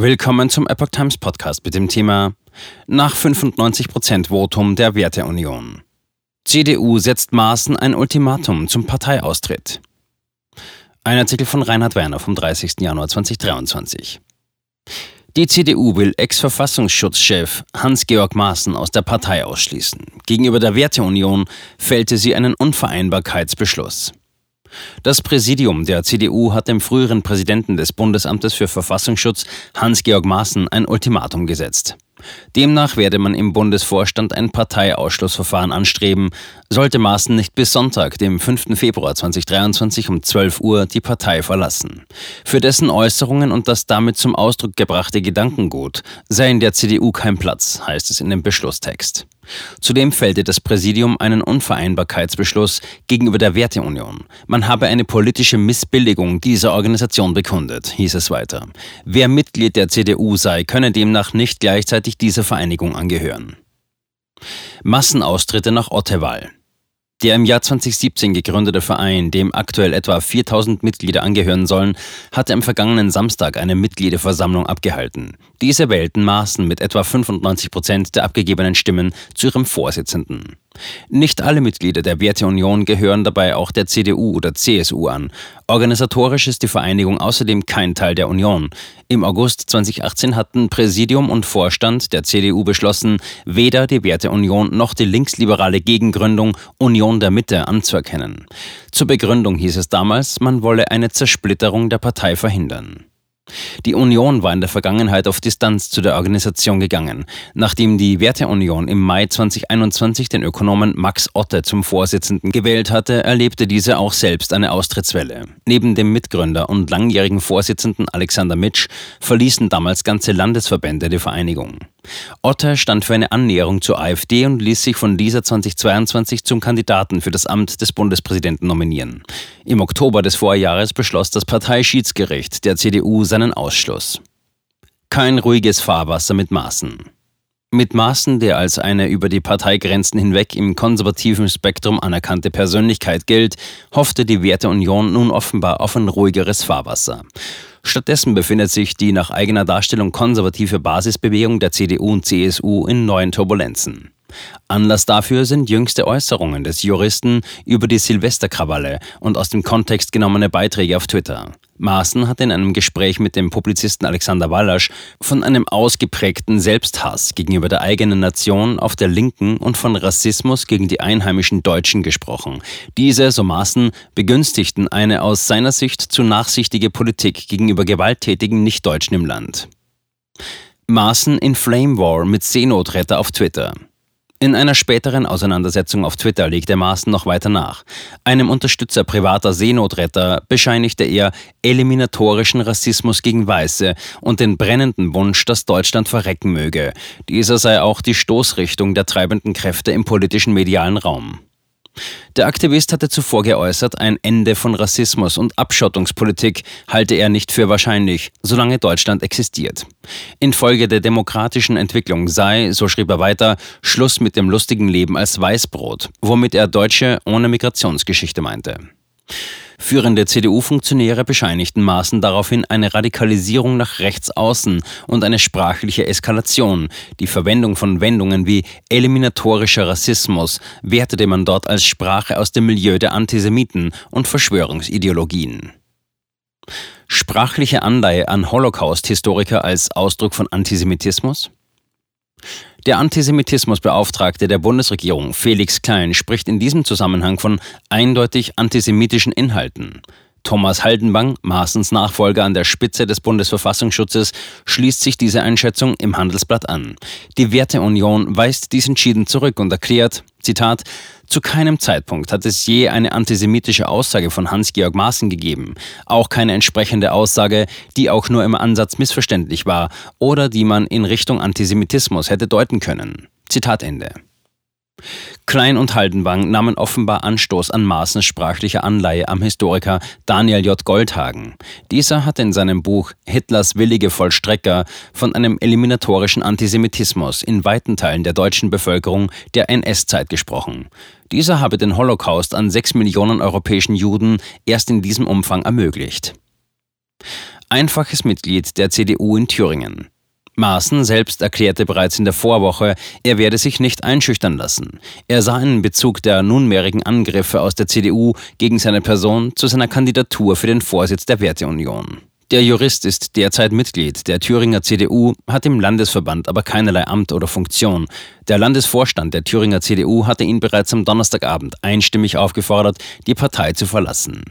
Willkommen zum Epoch Times Podcast mit dem Thema Nach 95% Votum der Werteunion. CDU setzt Maaßen ein Ultimatum zum Parteiaustritt. Ein Artikel von Reinhard Werner vom 30. Januar 2023. Die CDU will Ex-Verfassungsschutzchef Hans-Georg Maaßen aus der Partei ausschließen. Gegenüber der Werteunion fällte sie einen Unvereinbarkeitsbeschluss. Das Präsidium der CDU hat dem früheren Präsidenten des Bundesamtes für Verfassungsschutz Hans-Georg Maaßen ein Ultimatum gesetzt. Demnach werde man im Bundesvorstand ein Parteiausschlussverfahren anstreben, sollte Maaßen nicht bis Sonntag, dem 5. Februar 2023 um 12 Uhr die Partei verlassen. Für dessen Äußerungen und das damit zum Ausdruck gebrachte Gedankengut sei in der CDU kein Platz, heißt es in dem Beschlusstext. Zudem fällte das Präsidium einen Unvereinbarkeitsbeschluss gegenüber der Werteunion. Man habe eine politische Missbilligung dieser Organisation bekundet, hieß es weiter. Wer Mitglied der CDU sei, könne demnach nicht gleichzeitig dieser Vereinigung angehören. Massenaustritte nach Ottewal. Der im Jahr 2017 gegründete Verein, dem aktuell etwa 4000 Mitglieder angehören sollen, hatte am vergangenen Samstag eine Mitgliederversammlung abgehalten. Diese wählten Maaßen mit etwa 95 Prozent der abgegebenen Stimmen zu ihrem Vorsitzenden. Nicht alle Mitglieder der Werteunion gehören dabei auch der CDU oder CSU an. Organisatorisch ist die Vereinigung außerdem kein Teil der Union. Im August 2018 hatten Präsidium und Vorstand der CDU beschlossen, weder die Werteunion noch die linksliberale Gegengründung Union der Mitte anzuerkennen. Zur Begründung hieß es damals, man wolle eine Zersplitterung der Partei verhindern. Die Union war in der Vergangenheit auf Distanz zu der Organisation gegangen. Nachdem die Werteunion im Mai 2021 den Ökonomen Max Otte zum Vorsitzenden gewählt hatte, erlebte diese auch selbst eine Austrittswelle. Neben dem Mitgründer und langjährigen Vorsitzenden Alexander Mitsch verließen damals ganze Landesverbände die Vereinigung. Otter stand für eine Annäherung zur AfD und ließ sich von dieser 2022 zum Kandidaten für das Amt des Bundespräsidenten nominieren. Im Oktober des Vorjahres beschloss das Parteischiedsgericht der CDU seinen Ausschluss. Kein ruhiges Fahrwasser mit Maßen. Mit Maaßen, der als eine über die Parteigrenzen hinweg im konservativen Spektrum anerkannte Persönlichkeit gilt, hoffte die Werteunion nun offenbar auf ein ruhigeres Fahrwasser. Stattdessen befindet sich die nach eigener Darstellung konservative Basisbewegung der CDU und CSU in neuen Turbulenzen. Anlass dafür sind jüngste Äußerungen des Juristen über die Silvesterkrawalle und aus dem Kontext genommene Beiträge auf Twitter. Maaßen hat in einem Gespräch mit dem Publizisten Alexander Wallasch von einem ausgeprägten Selbsthass gegenüber der eigenen Nation auf der Linken und von Rassismus gegen die einheimischen Deutschen gesprochen. Diese, so Maaßen, begünstigten eine aus seiner Sicht zu nachsichtige Politik gegenüber gewalttätigen Nichtdeutschen im Land. Maaßen in Flame War mit Seenotretter auf Twitter. In einer späteren Auseinandersetzung auf Twitter legte Maaßen noch weiter nach. Einem Unterstützer privater Seenotretter bescheinigte er eliminatorischen Rassismus gegen Weiße und den brennenden Wunsch, dass Deutschland verrecken möge. Dieser sei auch die Stoßrichtung der treibenden Kräfte im politischen medialen Raum. Der Aktivist hatte zuvor geäußert, ein Ende von Rassismus und Abschottungspolitik halte er nicht für wahrscheinlich, solange Deutschland existiert. Infolge der demokratischen Entwicklung sei, so schrieb er weiter, Schluss mit dem lustigen Leben als Weißbrot, womit er Deutsche ohne Migrationsgeschichte meinte. Führende CDU-Funktionäre bescheinigten Maaßen daraufhin eine Radikalisierung nach rechts außen und eine sprachliche Eskalation. Die Verwendung von Wendungen wie eliminatorischer Rassismus wertete man dort als Sprache aus dem Milieu der Antisemiten und Verschwörungsideologien. Sprachliche Anleihe an Holocaust-Historiker als Ausdruck von Antisemitismus? Der Antisemitismusbeauftragte der Bundesregierung, Felix Klein, spricht in diesem Zusammenhang von eindeutig antisemitischen Inhalten. Thomas Haldenbang, Maaßens Nachfolger an der Spitze des Bundesverfassungsschutzes, schließt sich diese Einschätzung im Handelsblatt an. Die Werteunion weist dies entschieden zurück und erklärt, Zitat, zu keinem Zeitpunkt hat es je eine antisemitische Aussage von Hans-Georg Maaßen gegeben, auch keine entsprechende Aussage, die auch nur im Ansatz missverständlich war oder die man in Richtung Antisemitismus hätte deuten können. Zitat Ende. Klein und Haldenwang nahmen offenbar Anstoß an Maaßens sprachlicher Anleihe am Historiker Daniel J. Goldhagen. Dieser hat in seinem Buch Hitlers willige Vollstrecker von einem eliminatorischen Antisemitismus in weiten Teilen der deutschen Bevölkerung der NS-Zeit gesprochen. Dieser habe den Holocaust an sechs Millionen europäischen Juden erst in diesem Umfang ermöglicht. einfaches Mitglied der CDU in Thüringen. Maaßen selbst erklärte bereits in der Vorwoche, er werde sich nicht einschüchtern lassen. Er sah einen Bezug der nunmehrigen Angriffe aus der CDU gegen seine Person zu seiner Kandidatur für den Vorsitz der Werteunion. Der Jurist ist derzeit Mitglied der Thüringer CDU, hat im Landesverband aber keinerlei Amt oder Funktion. Der Landesvorstand der Thüringer CDU hatte ihn bereits am Donnerstagabend einstimmig aufgefordert, die Partei zu verlassen.